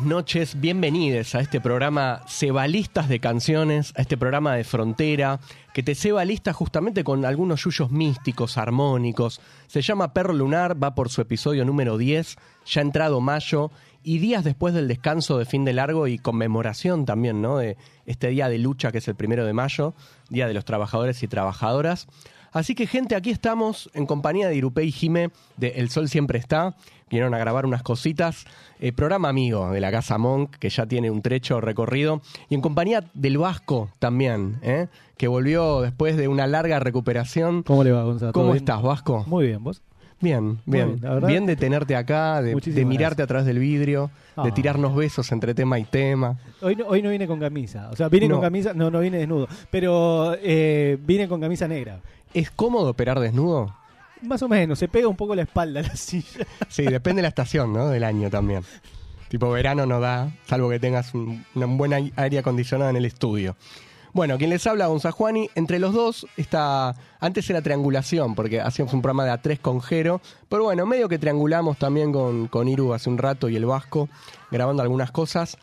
Noches, bienvenidos a este programa Cebalistas de Canciones, a este programa de frontera, que te ceba lista justamente con algunos yuyos místicos, armónicos. Se llama Perro Lunar, va por su episodio número 10, ya ha entrado mayo, y días después del descanso de fin de largo y conmemoración también, ¿no? De este día de lucha que es el primero de mayo, Día de los Trabajadores y Trabajadoras. Así que, gente, aquí estamos en compañía de Irupé y Jime de El Sol Siempre Está. Vinieron a grabar unas cositas. Eh, programa amigo de la Casa Monk, que ya tiene un trecho recorrido. Y en compañía del Vasco también, ¿eh? que volvió después de una larga recuperación. ¿Cómo le va, Gonzalo? ¿Cómo estás, Vasco? Muy bien, ¿vos? Bien, bien. bien, de tenerte acá, de, mirarte gracias. a través del vidrio, de Ah. tirarnos besos entre tema y tema. Hoy no, hoy no vine con camisa. O sea, vine No. con camisa, no, no vine desnudo. Pero eh, vine con camisa negra. ¿Es cómodo operar desnudo? Más o menos, se pega un poco la espalda a la silla. Sí, depende de la estación, ¿no? Del año también. Tipo verano no da, salvo que tengas un, una buena aire acondicionado en el estudio. Bueno, quien les habla, Gonzajuani, entre los dos está... Antes era triangulación, porque hacíamos un programa de A3 con Jero, pero bueno, medio que triangulamos también con, con Iru hace un rato y el Vasco, grabando algunas cosas.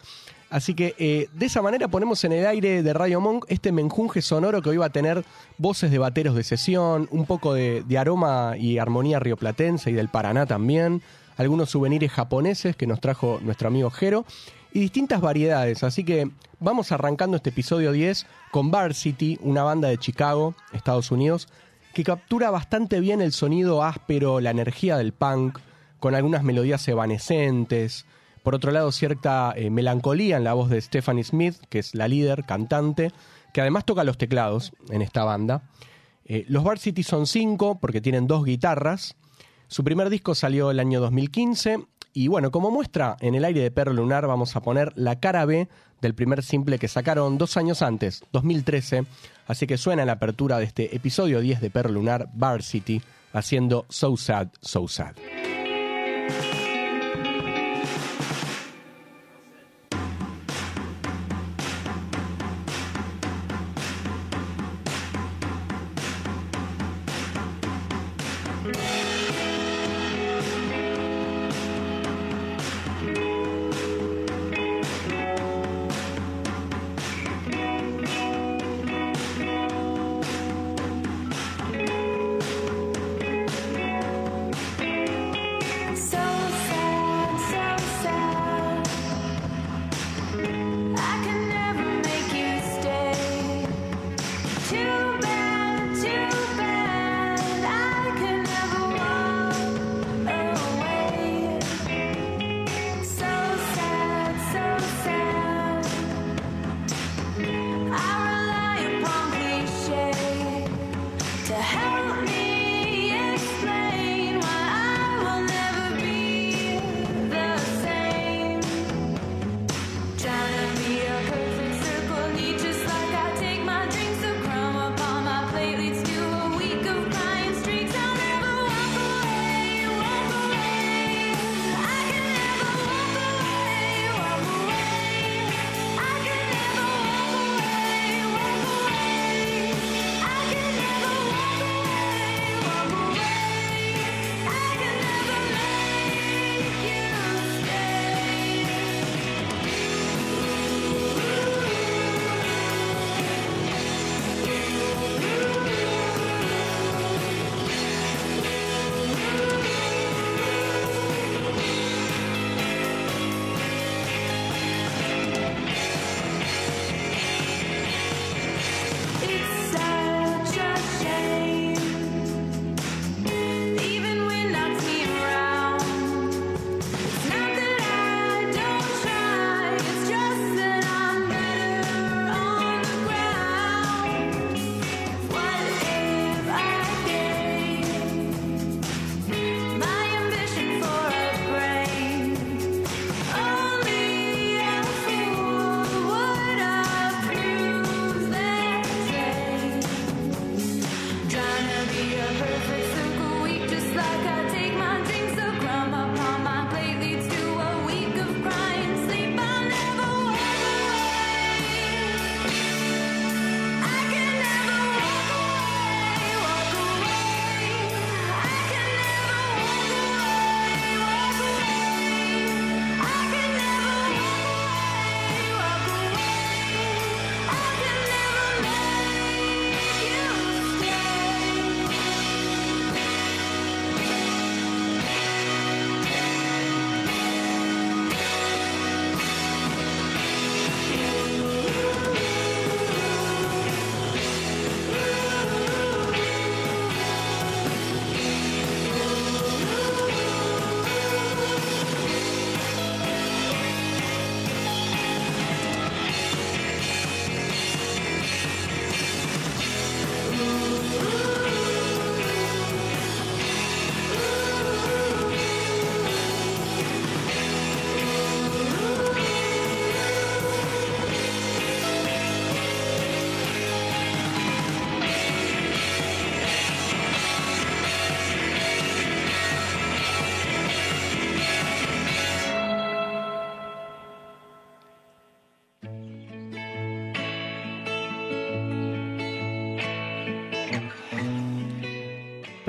Así que eh, de esa manera ponemos en el aire de Radio Monk este menjunje sonoro que hoy va a tener voces de bateros de sesión, un poco de, aroma y armonía rioplatense y del Paraná también, algunos souvenirs japoneses que nos trajo nuestro amigo Jero y distintas variedades. Así que vamos arrancando este episodio 10 con Varsity, una banda de Chicago, Estados Unidos, que captura bastante bien el sonido áspero, la energía del punk, con algunas melodías evanescentes. Por otro lado, cierta eh, melancolía en la voz de Stephanie Smith, que es la líder, cantante, que además toca los teclados en esta banda. Eh, los Varsity son cinco porque tienen dos guitarras. Su primer disco salió el año 2015 y bueno, como muestra en el aire de Perro Lunar vamos a poner la cara B del primer simple que sacaron dos años antes, 2013. Así que suena la apertura de este episodio 10 de Perro Lunar, Varsity, haciendo So Sad, So Sad.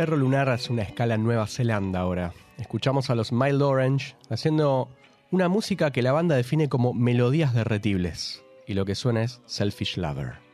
Perro Lunar hace una escala en Nueva Zelanda ahora. Escuchamos a los Mild Orange haciendo una música que la banda define como melodías derretibles. Y lo que suena es Selfish Lover.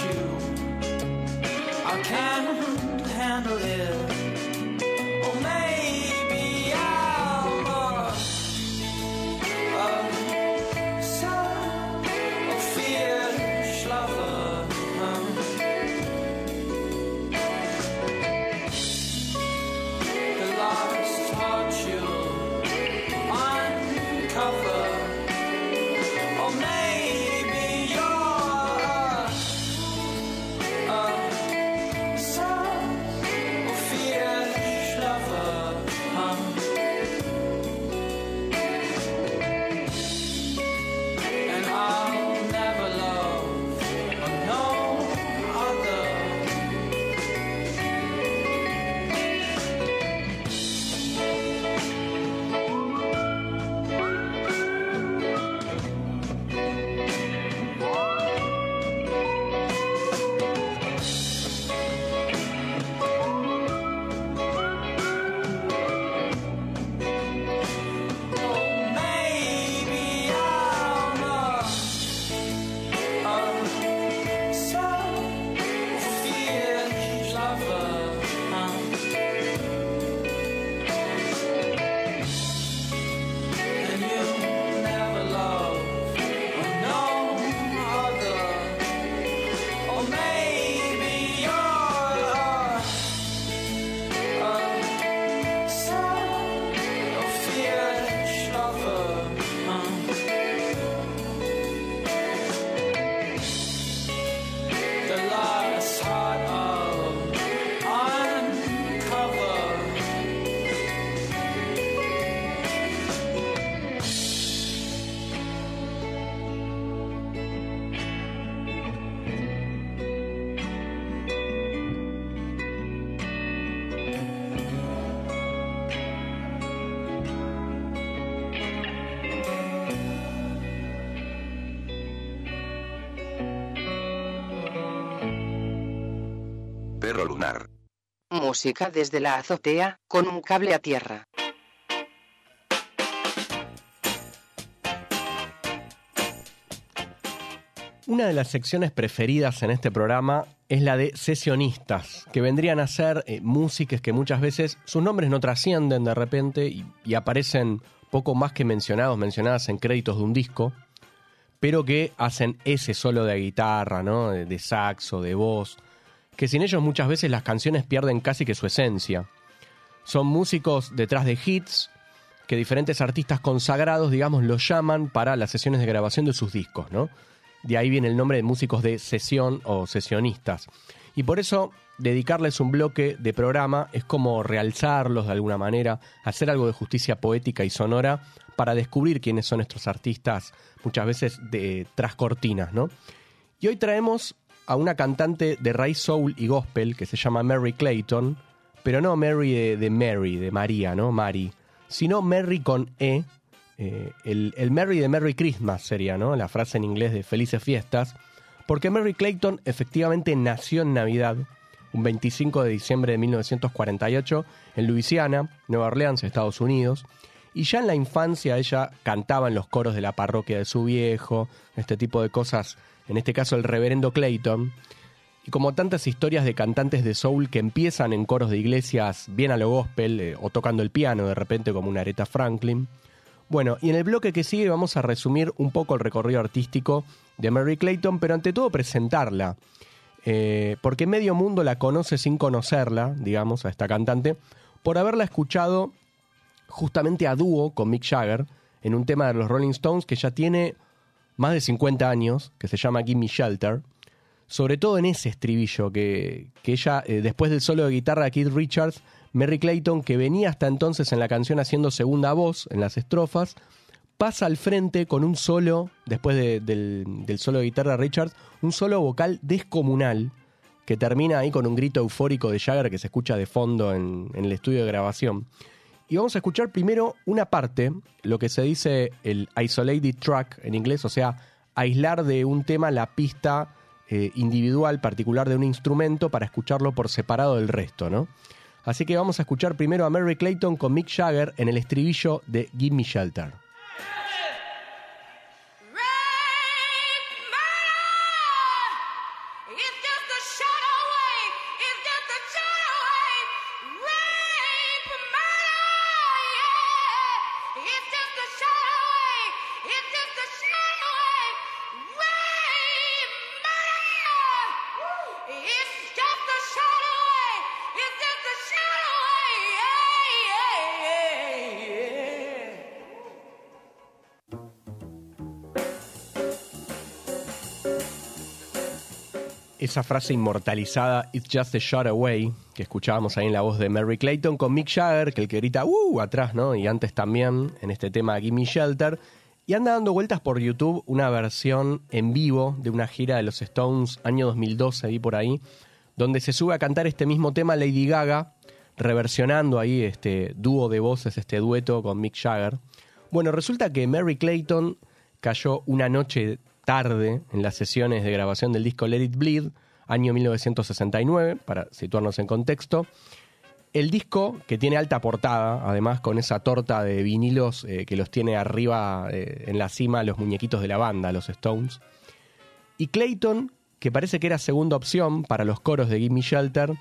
You, I can't handle it. Música desde la azotea, con un cable a tierra. Una de las secciones preferidas en este programa es la de sesionistas, que vendrían a ser eh, músicos que muchas veces sus nombres no trascienden de repente y, aparecen poco más que mencionados, mencionadas en créditos de un disco, pero que hacen ese solo de guitarra, ¿no? de, de saxo, de voz, que sin ellos muchas veces las canciones pierden casi que su esencia. Son músicos detrás de hits que diferentes artistas consagrados, digamos, los llaman para las sesiones de grabación de sus discos, ¿no? De ahí viene el nombre de músicos de sesión o sesionistas. Y por eso dedicarles un bloque de programa es como realzarlos de alguna manera, hacer algo de justicia poética y sonora para descubrir quiénes son estos artistas, muchas veces de tras cortinas, ¿no? Y hoy traemos a una cantante de raíz soul y gospel que se llama Mary Clayton, pero no Mary de, Mary, de María, ¿no? Mary, sino Mary con E. eh, el, el Merry de Merry Christmas sería, ¿no? La frase en inglés de Felices Fiestas. Porque Mary Clayton efectivamente nació en Navidad, un 25 de diciembre de 1948, en Luisiana, Nueva Orleans, Estados Unidos. Y ya en la infancia ella cantaba en los coros de la parroquia de su viejo, este tipo de cosas, en este caso el reverendo Clayton. Y como tantas historias de cantantes de soul que empiezan en coros de iglesias bien a lo gospel eh, o tocando el piano de repente como una Aretha Franklin. Bueno, y en el bloque que sigue vamos a resumir un poco el recorrido artístico de Mary Clayton, pero ante todo presentarla. Eh, porque medio mundo la conoce sin conocerla, digamos, a esta cantante, por haberla escuchado justamente a dúo con Mick Jagger en un tema de los Rolling Stones que ya tiene más de 50 años, que se llama Gimme Shelter. Sobre todo en ese estribillo que, que ella, eh, después del solo de guitarra de Keith Richards, Mary Clayton, que venía hasta entonces en la canción haciendo segunda voz en las estrofas, pasa al frente con un solo, después de- del, solo de guitarra de Richards, un solo vocal descomunal que termina ahí con un grito eufórico de Jagger que se escucha de fondo en el estudio de grabación. Y vamos a escuchar primero una parte, lo que se dice el isolated track en inglés, o sea, aislar de un tema la pista eh, individual particular de un instrumento para escucharlo por separado del resto, ¿no? Así que vamos a escuchar primero a Mary Clayton con Mick Jagger en el estribillo de Give Me Shelter. Esa frase inmortalizada, It's just a shot away, que escuchábamos ahí en la voz de Mary Clayton con Mick Jagger, que el que grita ¡uh! atrás, ¿no? Y antes también en este tema Gimme Shelter. Y anda dando vueltas por YouTube una versión en vivo de una gira de los Stones, año 2012, vi por ahí, donde se sube a cantar este mismo tema Lady Gaga, reversionando ahí este dúo de voces, este dueto con Mick Jagger. Bueno, resulta que Mary Clayton cayó una noche tarde en las sesiones de grabación del disco Let It Bleed, año 1969, para situarnos en contexto. El disco, que tiene alta portada, además con esa torta de vinilos eh, que los tiene arriba eh, en la cima los muñequitos de la banda, los Stones. Y Clayton, que parece que era segunda opción para los coros de Gimme Shelter,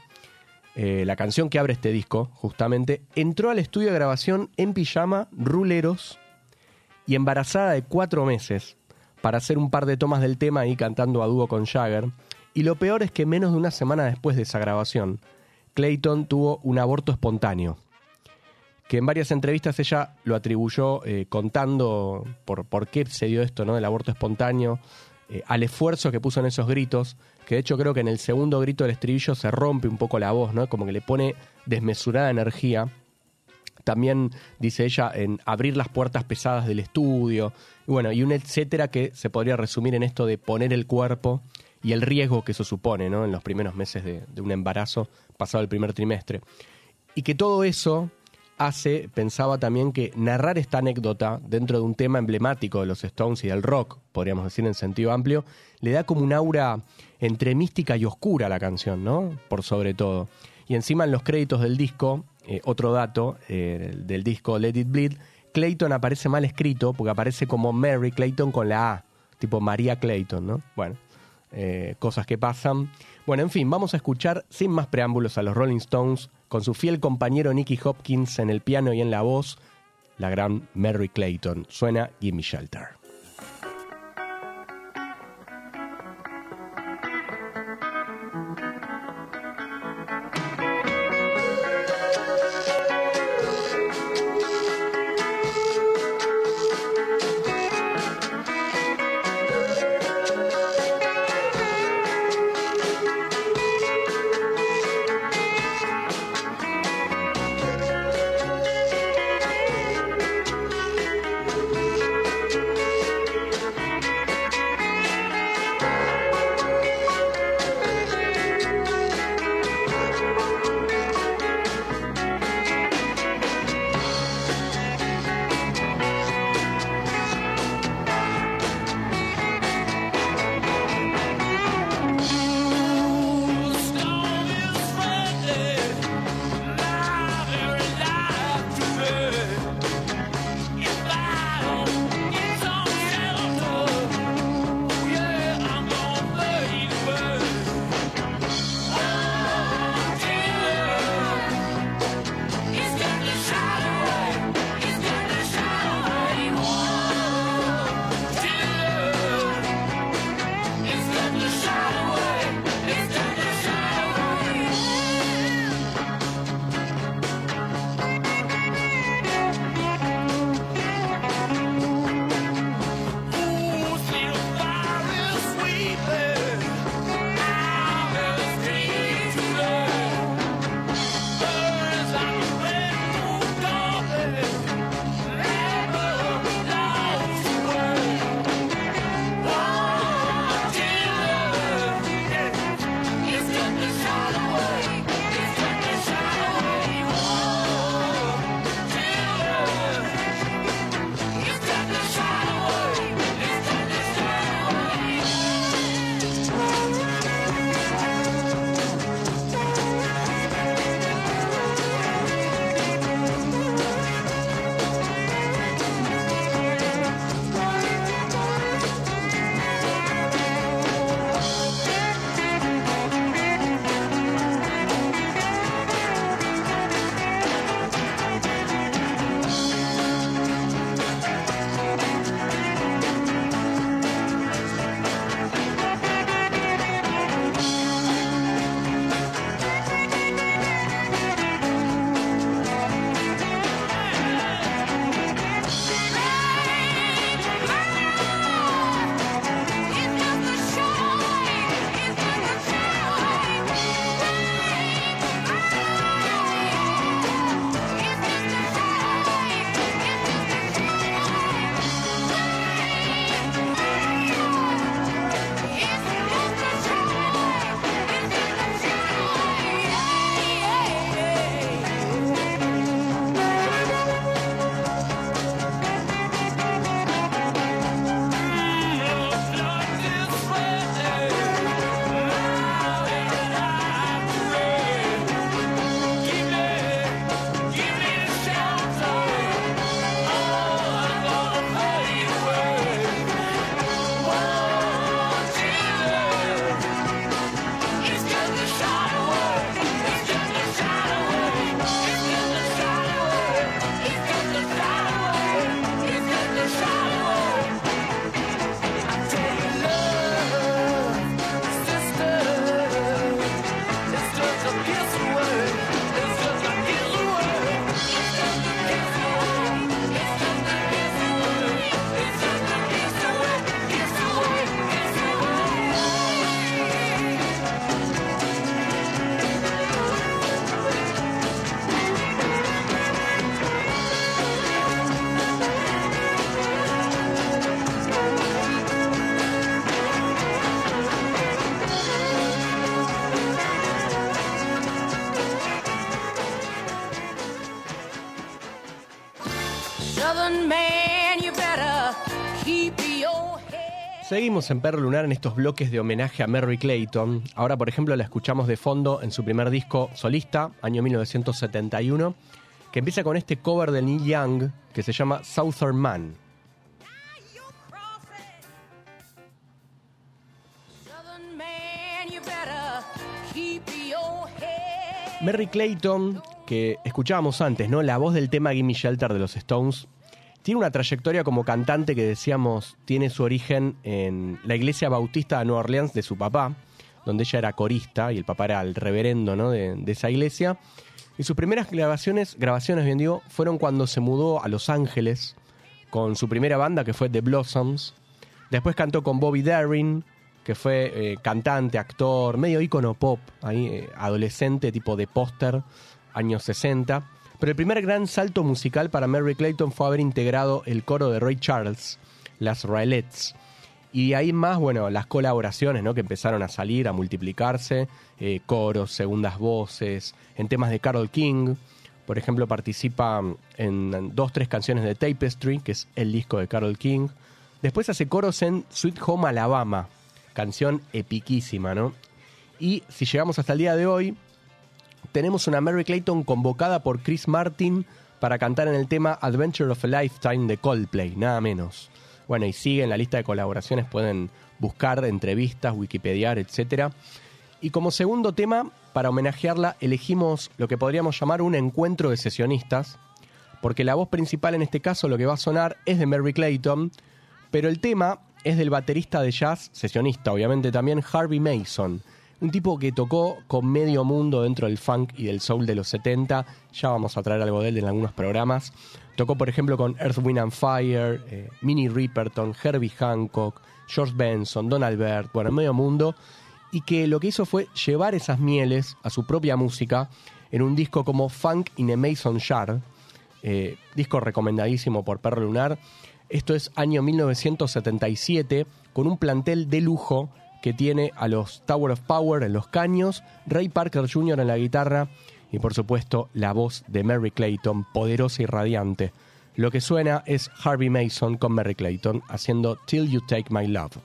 eh, la canción que abre este disco, justamente, entró al estudio de grabación en pijama, ruleros y embarazada de cuatro meses para hacer un par de tomas del tema ahí cantando a dúo con Jagger. Y lo peor es que menos de una semana después de esa grabación, Clayton tuvo un aborto espontáneo. Que en varias entrevistas ella lo atribuyó eh, contando por, por qué se dio esto, ¿no? Del aborto espontáneo, eh, al esfuerzo que puso en esos gritos, que de hecho creo que en el segundo grito del estribillo se rompe un poco la voz, ¿no? Como que le pone desmesurada energía. También dice ella en abrir las puertas pesadas del estudio, y bueno, y un etcétera que se podría resumir en esto de poner el cuerpo y el riesgo que eso supone, ¿no? En los primeros meses de, de un embarazo, pasado el primer trimestre. Y que todo eso hace, pensaba también que narrar esta anécdota dentro de un tema emblemático de los Stones y del rock, podríamos decir en sentido amplio, le da como un aura entre mística y oscura a la canción, ¿no? Por sobre todo. Y encima en los créditos del disco, eh, otro dato eh, del disco Let It Bleed, Clayton aparece mal escrito porque aparece como Mary Clayton con la A, tipo María Clayton, ¿no? Bueno, eh, cosas que pasan. Bueno, en fin, vamos a escuchar sin más preámbulos a los Rolling Stones con su fiel compañero Nicky Hopkins en el piano y en la voz, la gran Mary Clayton. Suena Gimme Shelter. Seguimos en Perro Lunar en estos bloques de homenaje a Mary Clayton. Ahora, por ejemplo, la escuchamos de fondo en su primer disco solista, año 1971, que empieza con este cover de Neil Young que se llama Southern Man. Mary Clayton, que escuchábamos antes, ¿no? La voz del tema Gimme Shelter de los Stones, tiene una trayectoria como cantante que decíamos tiene su origen en la iglesia bautista de Nueva Orleans de su papá, donde ella era corista y el papá era el reverendo de, esa iglesia. Y sus primeras grabaciones, grabaciones fueron cuando se mudó a Los Ángeles con su primera banda que fue The Blossoms. Después cantó con Bobby Darin, que fue eh, cantante, actor, medio ícono pop, ahí, eh, adolescente, tipo de póster, años 60. Pero el primer gran salto musical para Mary Clayton fue haber integrado el coro de Ray Charles, las Raelettes. Y de ahí más, bueno, las colaboraciones, ¿no? Que empezaron a salir, a multiplicarse, eh, coros, segundas voces, en temas de Carol King. Por ejemplo, participa en dos, tres canciones de Tapestry, que es el disco de Carol King. Después hace coros en Sweet Home Alabama, canción epiquísima, ¿no? Y si llegamos hasta el día de hoy, tenemos una Mary Clayton convocada por Chris Martin para cantar en el tema Adventure of a Lifetime de Coldplay, nada menos. Bueno, y sigue en la lista de colaboraciones, pueden buscar entrevistas, Wikipediar, etc. Y como segundo tema, para homenajearla, elegimos lo que podríamos llamar un encuentro de sesionistas, porque la voz principal en este caso, lo que va a sonar, es de Mary Clayton, pero el tema es del baterista de jazz, sesionista obviamente también, Harvey Mason. Un tipo que tocó con medio mundo dentro del funk y del soul de los 70. Ya vamos a traer algo de él en algunos programas. Tocó, por ejemplo, con Earth, Wind and Fire, eh, Minnie Riperton, Herbie Hancock, George Benson, Don Albert, bueno, medio mundo. Y que lo que hizo fue llevar esas mieles a su propia música en un disco como Funk in a Mason Jar. eh, disco recomendadísimo por Perro Lunar. Esto es año 1977, con un plantel de lujo que tiene a los Tower of Power en los caños, Ray Parker Jr. en la guitarra y por supuesto la voz de Mary Clayton, poderosa y radiante. Lo que suena es Harvey Mason con Mary Clayton haciendo Till You Take My Love.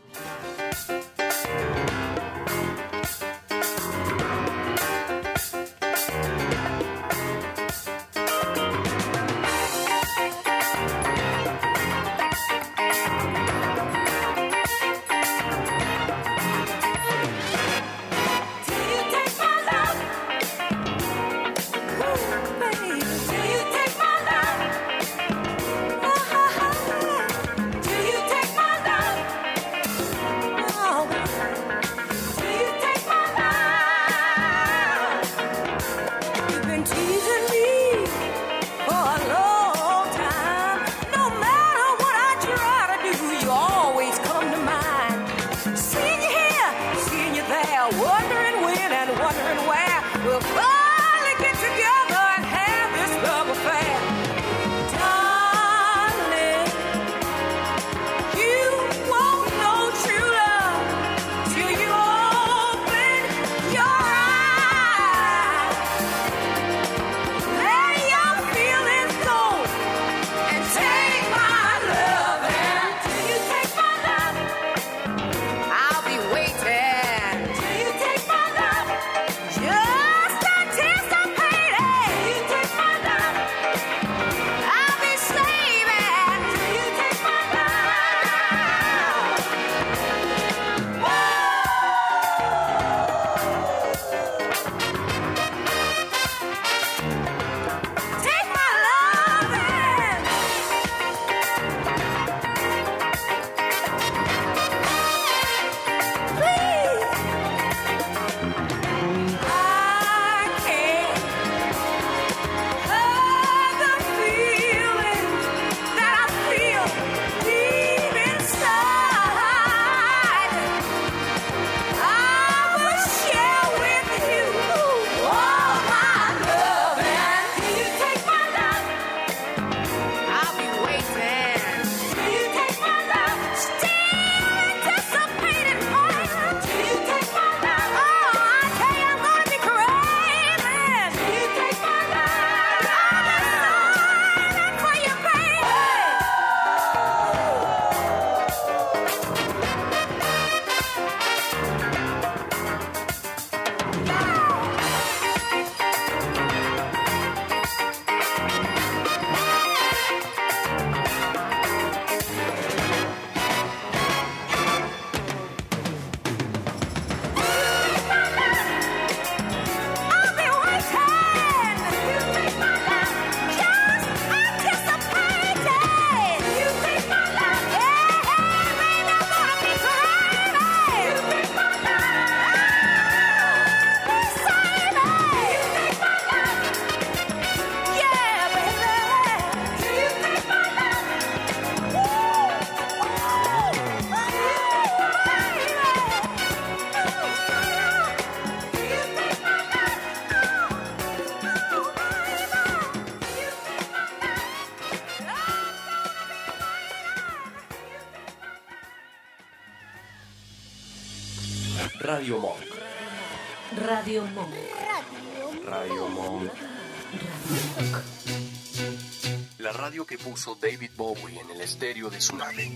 Radio Monk. Radio Monk. Radio Monk. La radio que puso David Bowie en el estéreo de su nave.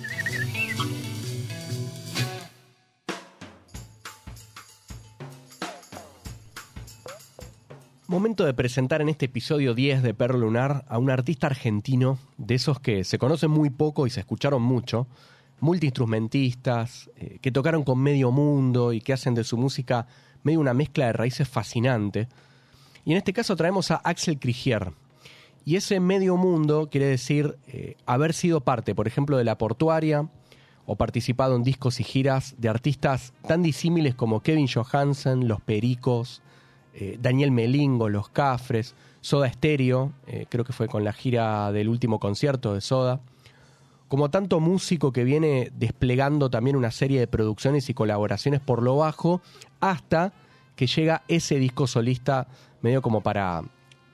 Momento de presentar en este episodio 10 de Perro Lunar a un artista argentino de esos que se conocen muy poco y se escucharon mucho, multiinstrumentistas, eh, que tocaron con medio mundo y que hacen de su música medio una mezcla de raíces fascinante. Y en este caso traemos a Axel Krigier. Y ese medio mundo quiere decir eh, haber sido parte, por ejemplo, de la portuaria o participado en discos y giras de artistas tan disímiles como Kevin Johansen, Los Pericos, eh, Daniel Melingo, Los Cafres, Soda Stereo, creo que fue con la gira del último concierto de Soda, como tanto músico que viene desplegando también una serie de producciones y colaboraciones por lo bajo, hasta que llega ese disco solista medio como para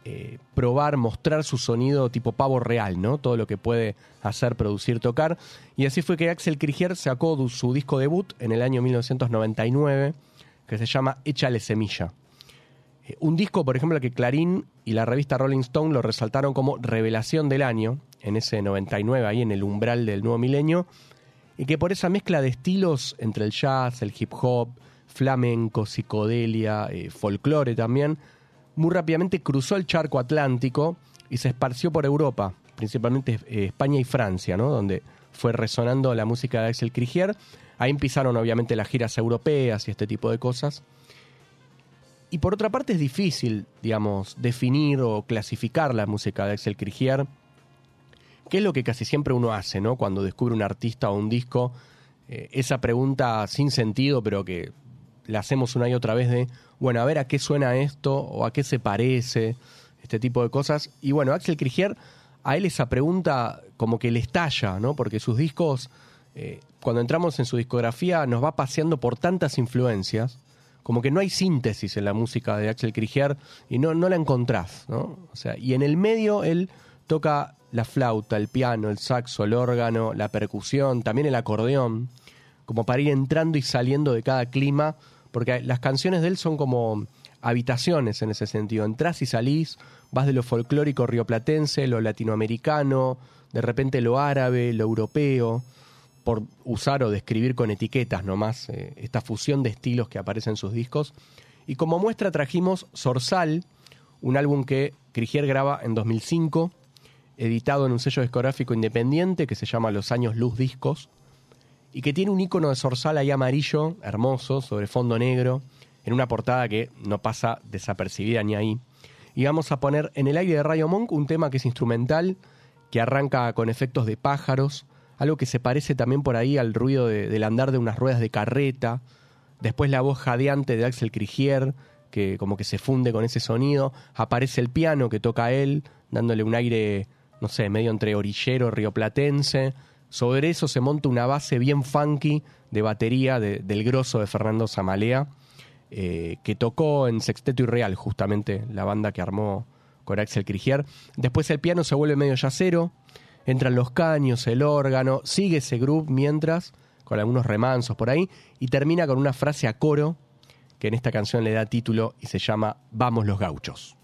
eh, probar, mostrar su sonido tipo pavo real, ¿no? Todo lo que puede hacer, producir, tocar. Y así fue que Axel Krigier sacó su disco debut en el año 1999, que se llama Échale Semilla. Eh, Un disco, por ejemplo, que Clarín y la revista Rolling Stone lo resaltaron como revelación del año, en ese 99, ahí en el umbral del nuevo milenio, y que por esa mezcla de estilos entre el jazz, el hip hop, flamenco, psicodelia, eh, folclore también, muy rápidamente cruzó el charco atlántico y se esparció por Europa, principalmente eh, España y Francia, ¿no? donde fue resonando la música de Axel Krigier. Ahí empezaron obviamente las giras europeas y este tipo de cosas. Y por otra parte es difícil, digamos, definir o clasificar la música de Axel Krigier, que es lo que casi siempre uno hace, ¿no? Cuando descubre un artista o un disco, eh, esa pregunta sin sentido, pero que la hacemos una y otra vez de, bueno, a ver a qué suena esto o a qué se parece, este tipo de cosas. Y bueno, Axel Krigier, a él esa pregunta como que le estalla, ¿no? Porque sus discos, eh, cuando entramos en su discografía, nos va paseando por tantas influencias, como que no hay síntesis en la música de Axel Krigier y no, no la encontrás, ¿no? O sea, y en el medio él toca la flauta, el piano, el saxo, el órgano, la percusión, también el acordeón, como para ir entrando y saliendo de cada clima, porque las canciones de él son como habitaciones en ese sentido. Entrás y salís, vas de lo folclórico rioplatense, lo latinoamericano, de repente lo árabe, lo europeo, por usar o describir con etiquetas nomás eh, esta fusión de estilos que aparece en sus discos. Y como muestra trajimos Sorsal, un álbum que Krigier graba en 2005, editado en un sello discográfico independiente que se llama Los Años Luz Discos, y que tiene un icono de Sorsal ahí amarillo, hermoso, sobre fondo negro, en una portada que no pasa desapercibida ni ahí. Y vamos a poner en el aire de Radio Monk un tema que es instrumental, que arranca con efectos de pájaros, algo que se parece también por ahí al ruido de- del andar de unas ruedas de carreta, después la voz jadeante de Axel Krigier, que como que se funde con ese sonido, aparece el piano que toca él, dándole un aire, no sé, medio entre orillero, rioplatense, sobre eso se monta una base bien funky de batería de- del grosso de Fernando Zamalea, eh, que tocó en Sexteto y Real, justamente la banda que armó con Axel Krigier. Después el piano se vuelve medio yacero, entran los caños, el órgano, sigue ese groove mientras, con algunos remansos por ahí, y termina con una frase a coro que en esta canción le da título y se llama Vamos los gauchos.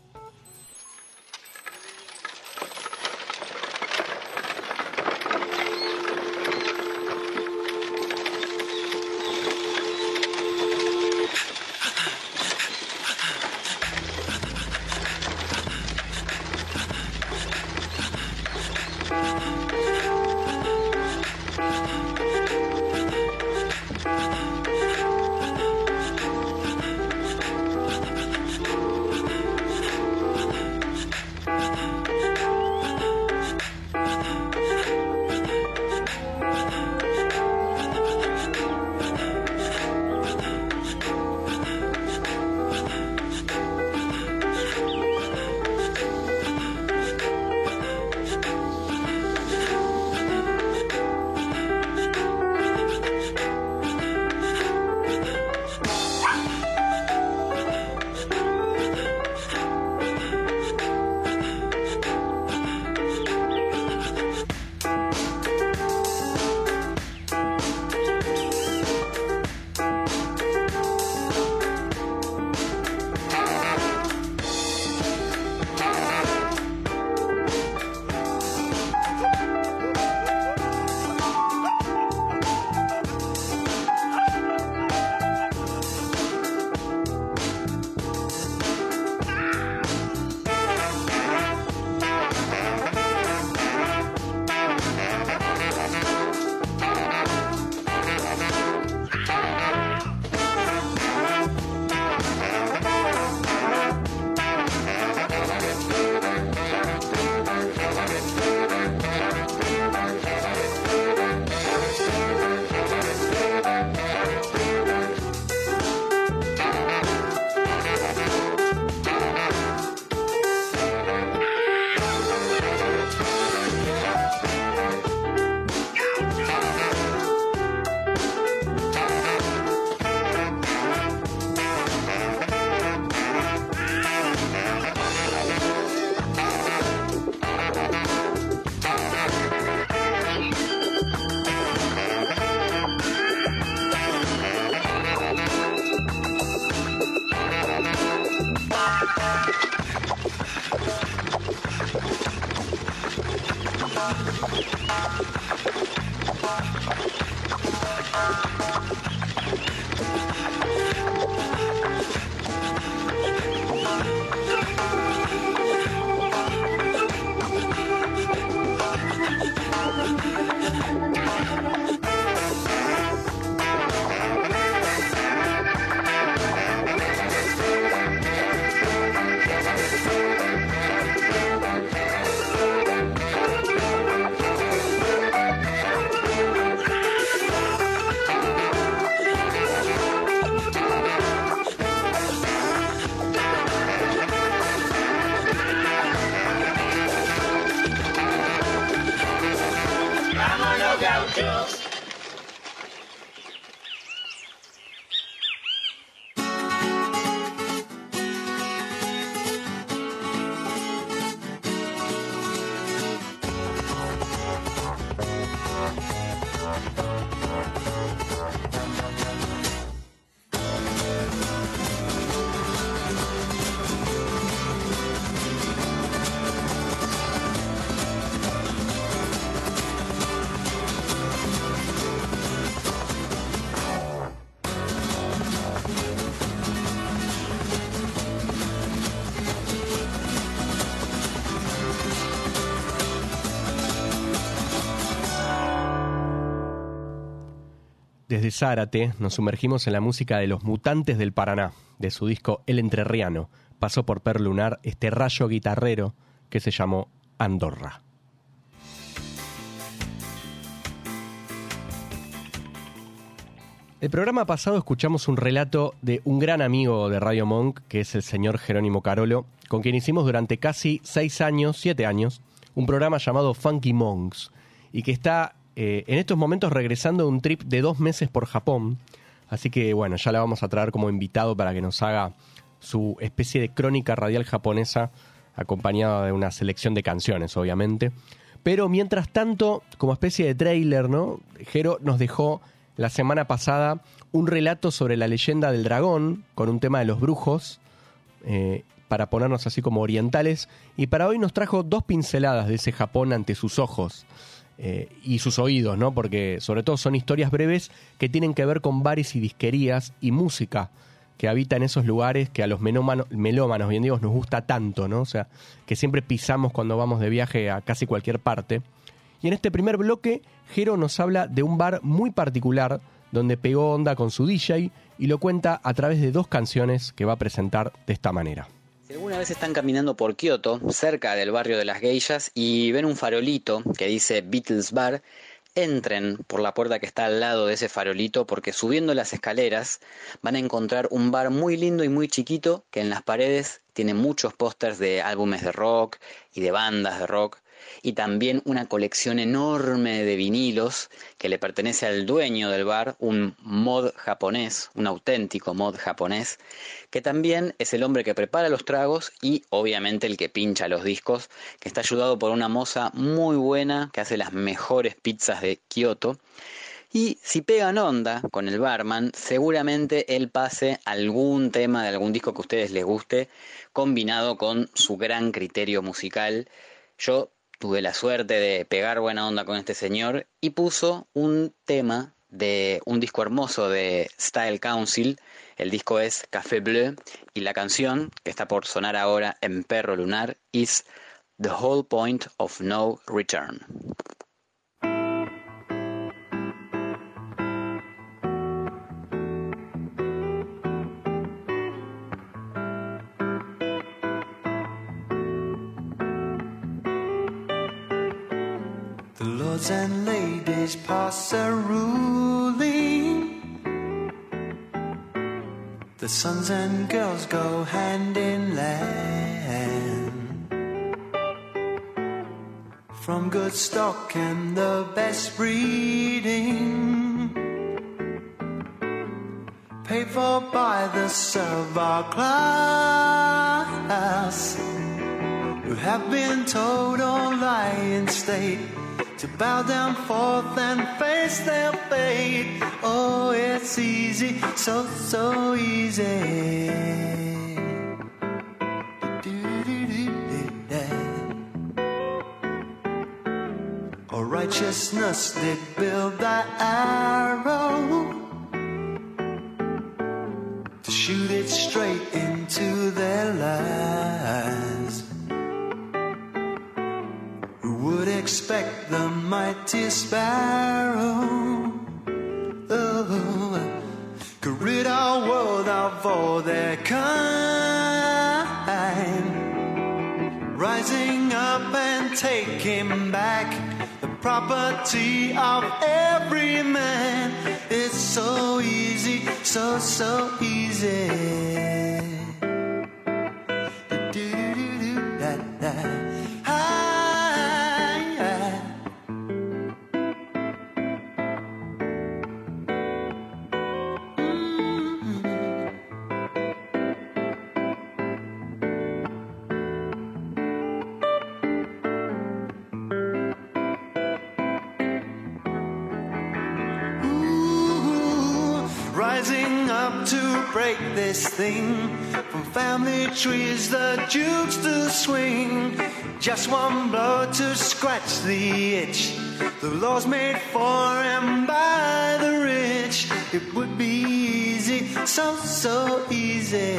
Desde Zárate nos sumergimos en la música de los Mutantes del Paraná, de su disco El Entrerriano. Pasó por Per Lunar este rayo guitarrero que se llamó Andorra. El programa pasado escuchamos un relato de un gran amigo de Radio Monk, que es el señor Jerónimo Carolo, con quien hicimos durante casi seis años, siete años, un programa llamado Funky Monks, y que está eh, en estos momentos regresando de un trip de dos meses por Japón. Así que bueno, ya la vamos a traer como invitado para que nos haga su especie de crónica radial japonesa, acompañada de una selección de canciones, obviamente. Pero mientras tanto, como especie de trailer, ¿no? Jero nos dejó la semana pasada un relato sobre la leyenda del dragón, con un tema de los brujos, eh, para ponernos así como orientales, y para hoy nos trajo dos pinceladas de ese Japón ante sus ojos eh, y sus oídos, ¿no? Porque sobre todo son historias breves que tienen que ver con bares y disquerías y música que habita en esos lugares que a los melómanos, bien digo, nos gusta tanto, ¿no? O sea, que siempre pisamos cuando vamos de viaje a casi cualquier parte. Y en este primer bloque, Jero nos habla de un bar muy particular donde pegó onda con su DJ y lo cuenta a través de dos canciones que va a presentar de esta manera. Alguna vez están caminando por Kioto, cerca del barrio de las geishas, y ven un farolito que dice Beatles Bar, entren por la puerta que está al lado de ese farolito porque subiendo las escaleras van a encontrar un bar muy lindo y muy chiquito que en las paredes tiene muchos pósters de álbumes de rock y de bandas de rock y también una colección enorme de vinilos que le pertenece al dueño del bar, un mod japonés, un auténtico mod japonés, que también es el hombre que prepara los tragos y obviamente el que pincha los discos, que está ayudado por una moza muy buena que hace las mejores pizzas de Kioto. Y si pegan onda con el barman, seguramente él pase algún tema de algún disco que a ustedes les guste, combinado con su gran criterio musical. Yo tuve la suerte de pegar buena onda con este señor y puso un tema de un disco hermoso de Style Council. El disco es Café Bleu y la canción que está por sonar ahora en Perro Lunar es The Whole Point of No Return. Lords and ladies pass a ruling. The sons and girls go hand in hand. From good stock and the best breeding. Paid for by the servile class who have been told or lie in state to bow down forth and face their fate. Oh, it's easy, so, so easy. Alright, righteousness did build that arrow to shoot it straight into their lives. Who would expect the mighty sparrow oh, could rid our world of all their kind? Rising up and taking back the property of every man. It's so easy, so, so easy. Thing from family trees, the jukes to swing. Just one blow to scratch the itch. The laws made for and by the rich. It would be easy, so so easy.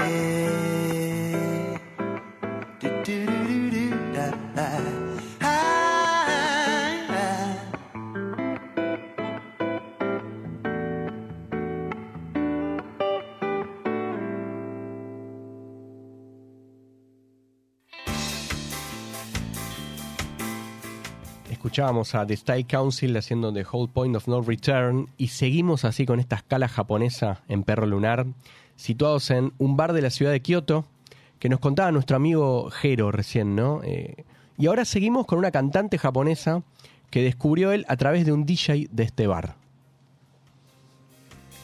Escuchábamos a The Style Council haciendo The Whole Point of No Return y seguimos así con esta escala japonesa en Perro Lunar, situados en un bar de la ciudad de Kioto, que nos contaba nuestro amigo Jero recién, ¿no? Eh, y ahora seguimos con una cantante japonesa que descubrió él a través de un DJ de este bar.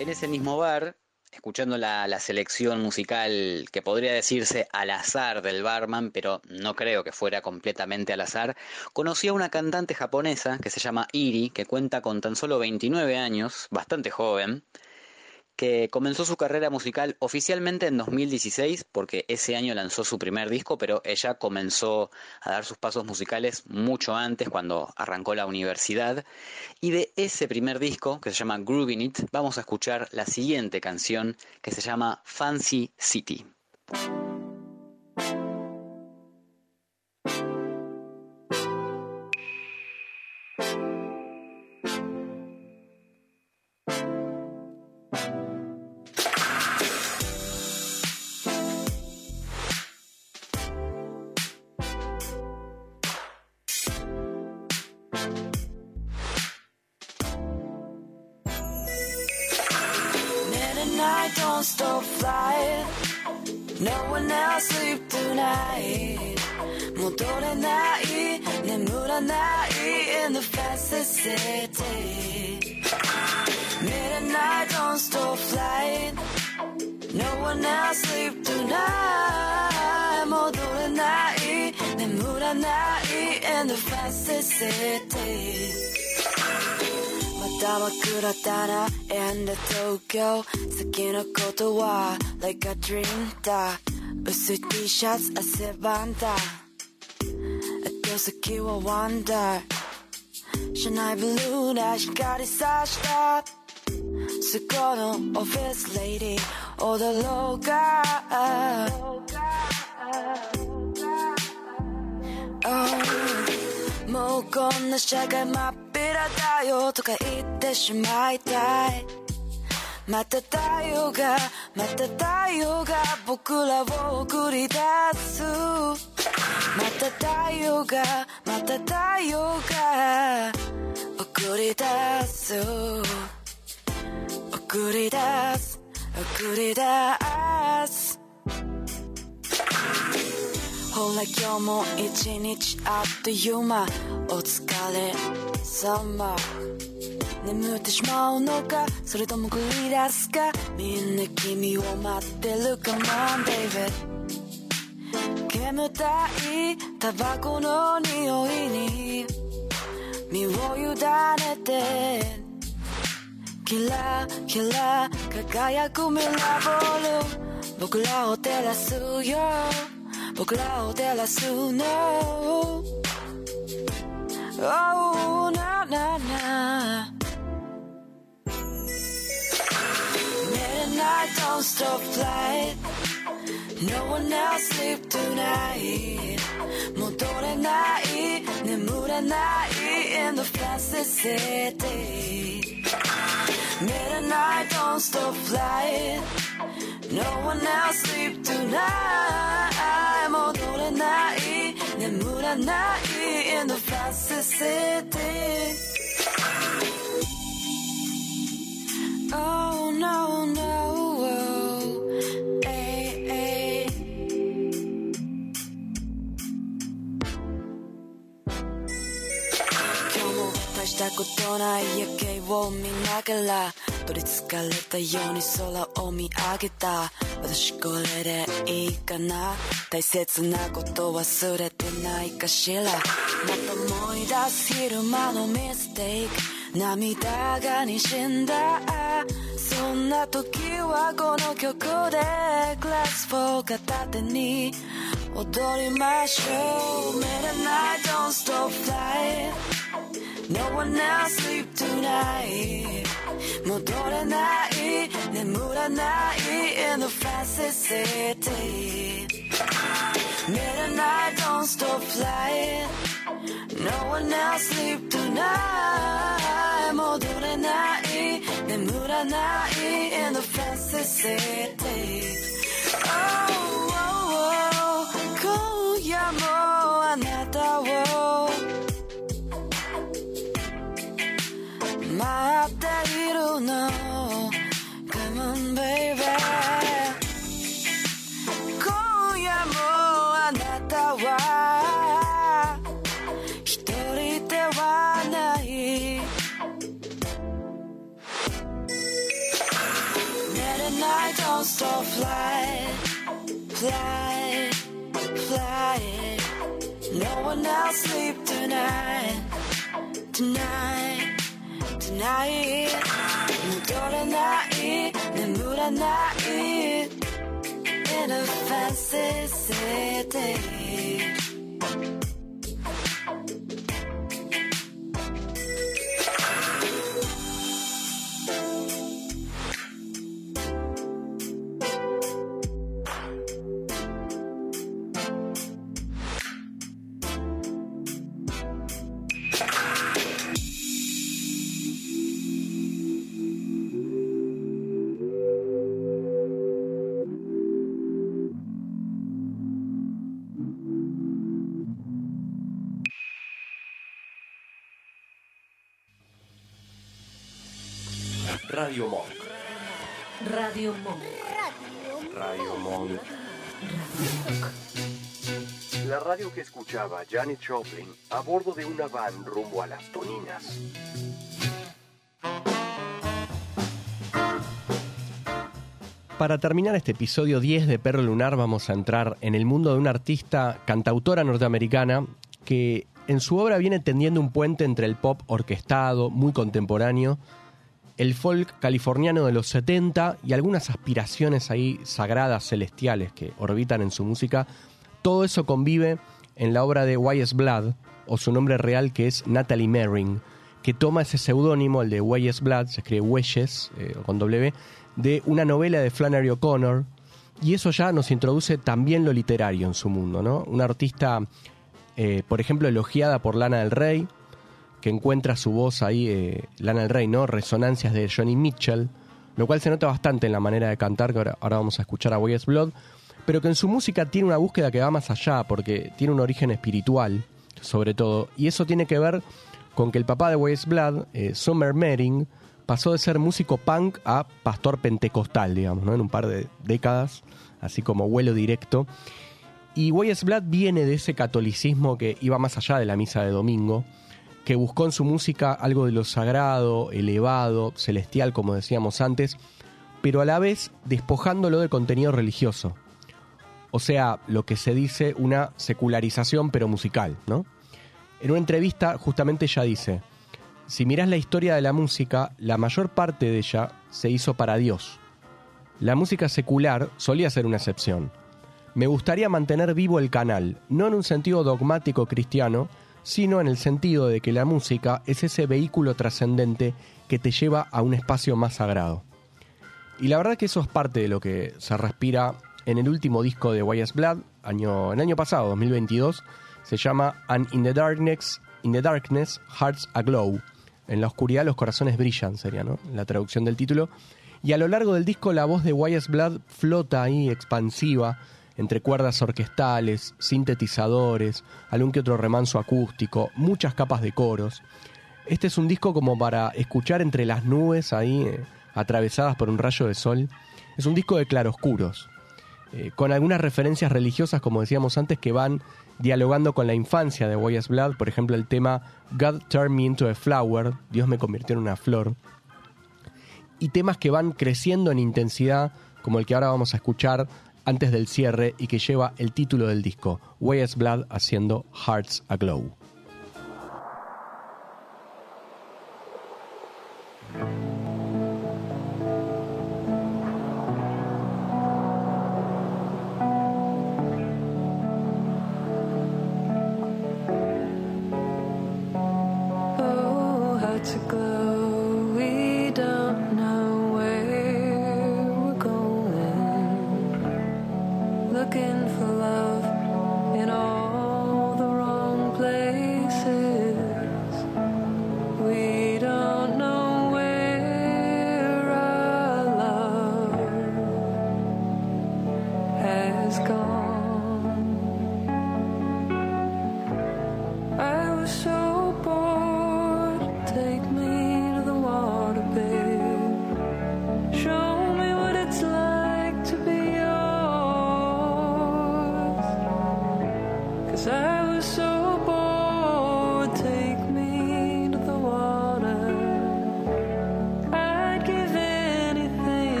En ese mismo bar, escuchando la, selección musical que podría decirse al azar del barman, pero no creo que fuera completamente al azar, conocí a una cantante japonesa que se llama Iri, que cuenta con tan solo 29 años, bastante joven, que comenzó su carrera musical oficialmente en 2016 porque ese año lanzó su primer disco, pero ella comenzó a dar sus pasos musicales mucho antes cuando arrancó la universidad. Y de ese primer disco, que se llama Groovin' It, vamos a escuchar la siguiente canción que se llama Fancy City. No one else sleep tonight. 戻れない、眠らない in the fastest city. Midnight, don't stop flight. No one else sleep tonight. 戻れない、眠らない in the fastest city. また真っ暗だな in the Tokyo 先のことは like a dream だ薄い T シャツ汗ばんだ後先は wonder 車内ブルーな光さしたそこのオフィスレディ踊ろうか Oh もうこんな社会真っ平だよとか言ってしまいたい。また太陽がまた太陽が僕らを送り出す。また太陽がまた太陽が送り出す。送り出す。送り出す。ほら今日も一日あっという間お疲れ様。眠ってしまうのかそれとも繰り出すか？みんな君を待ってる Come on baby 煙たいタバコの匂いに身を委ねて。キラキラ輝くミラーボール。僕らを照らすよ。僕らを照らす No Oh na na na. 寝れない Don't stop light No one else sleep tonight. 戻れない眠れない In the fastest city. Midnight don't stop flying. No one else sleep tonight. 戻れない眠らない In the fastest city. Oh no no oh, eh, eh. hey, hey. 今日も大したことないやけを見ながら取りつかれたように空を見上げた私これでいいかな大切なこと忘れてないかしらまた思い出す昼間のミステイク涙が滲んだそんな時はこの曲でグラスを片手に踊りましょう Midnight don't stop flying No one else sleep tonight 戻れない眠らない in the fastest city Midnight don't stop flying No one else sleep tonight 戻れない眠らない in the fastest city Oh, oh, oh 今夜もあなたを 待っているの Come on baby 今夜もあなたは一人ではない Midnight don't stop fly fly fly No one else sleep tonight tonight しない戻れない眠らない In a fancy city a bordo de una van rumbo a las Toninas. Para terminar este episodio 10 de Perro Lunar vamos a entrar en el mundo de una artista cantautora norteamericana que en su obra viene tendiendo un puente entre el pop orquestado, muy contemporáneo, el folk californiano de los 70 y algunas aspiraciones ahí sagradas, celestiales que orbitan en su música. Todo eso convive en la obra de Wyatt Blood, o su nombre real que es Natalie Merring, que toma ese seudónimo, el de Wyatt Blood, se escribe Weyes, eh, con W, de una novela de Flannery O'Connor, y eso ya nos introduce también lo literario en su mundo, ¿no? Una artista, eh, por ejemplo, elogiada por Lana del Rey, que encuentra su voz ahí, eh, Lana del Rey, ¿no? Resonancias de Johnny Mitchell, lo cual se nota bastante en la manera de cantar, que ahora, vamos a escuchar a Wyatt Blood, pero que en su música tiene una búsqueda que va más allá, porque tiene un origen espiritual, sobre todo, y eso tiene que ver con que el papá de Wyatt Blood, eh, Summer Mering, pasó de ser músico punk a pastor pentecostal, digamos, ¿no? En un par de décadas, así como vuelo directo. Y Wyatt Blood viene de ese catolicismo que iba más allá de la misa de domingo, que buscó en su música algo de lo sagrado, elevado, celestial, como decíamos antes, pero a la vez despojándolo de contenido religioso. O sea, lo que se dice una secularización pero musical, ¿no? En una entrevista justamente ella dice, si mirás la historia de la música, la mayor parte de ella se hizo para Dios. La música secular solía ser una excepción. Me gustaría mantener vivo el canal, no en un sentido dogmático cristiano, sino en el sentido de que la música es ese vehículo trascendente que te lleva a un espacio más sagrado. Y la verdad que eso es parte de lo que se respira en el último disco de Wyatt Blood, año, el año pasado, 2022, se llama And in the Darkness, in the Darkness Hearts Aglow. En la oscuridad los corazones brillan, sería ¿no? la traducción del título. Y a lo largo del disco la voz de Wyatt Blood flota ahí expansiva entre cuerdas orquestales, sintetizadores, algún que otro remanso acústico, muchas capas de coros. Este es un disco como para escuchar entre las nubes ahí, eh, atravesadas por un rayo de sol. Es un disco de claroscuros, eh, con algunas referencias religiosas, como decíamos antes, que van dialogando con la infancia de Wyatt Blood, por ejemplo el tema God Turned Me Into a Flower, Dios me convirtió en una flor, y temas que van creciendo en intensidad, como el que ahora vamos a escuchar antes del cierre y que lleva el título del disco, Wyatt Blood haciendo Hearts Aglow.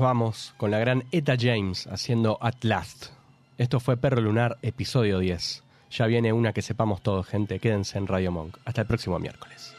Vamos con la gran Eta James haciendo At Last. Esto fue Perro Lunar, episodio 10. Ya viene una que sepamos todos, gente. Quédense en Radio Monk. Hasta el próximo miércoles.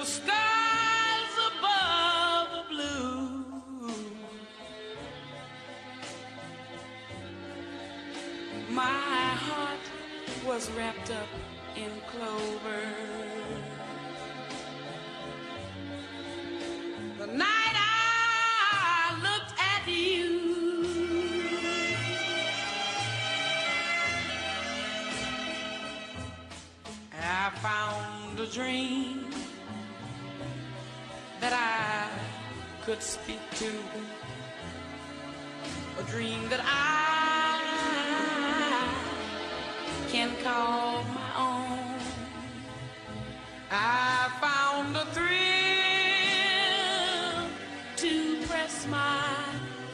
The skies above are blue. My heart was wrapped up in clover. The night I looked at you. I found a dream could speak to. A dream that I can call my own. I found a thrill to press my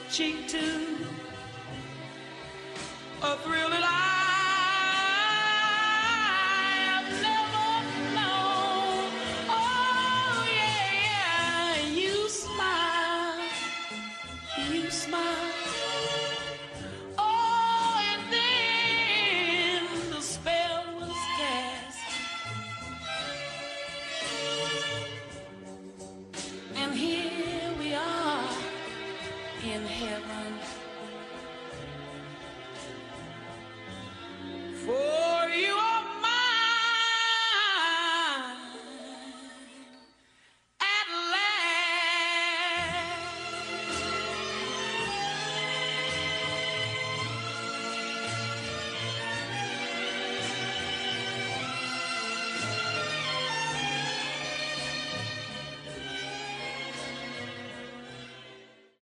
cheek to.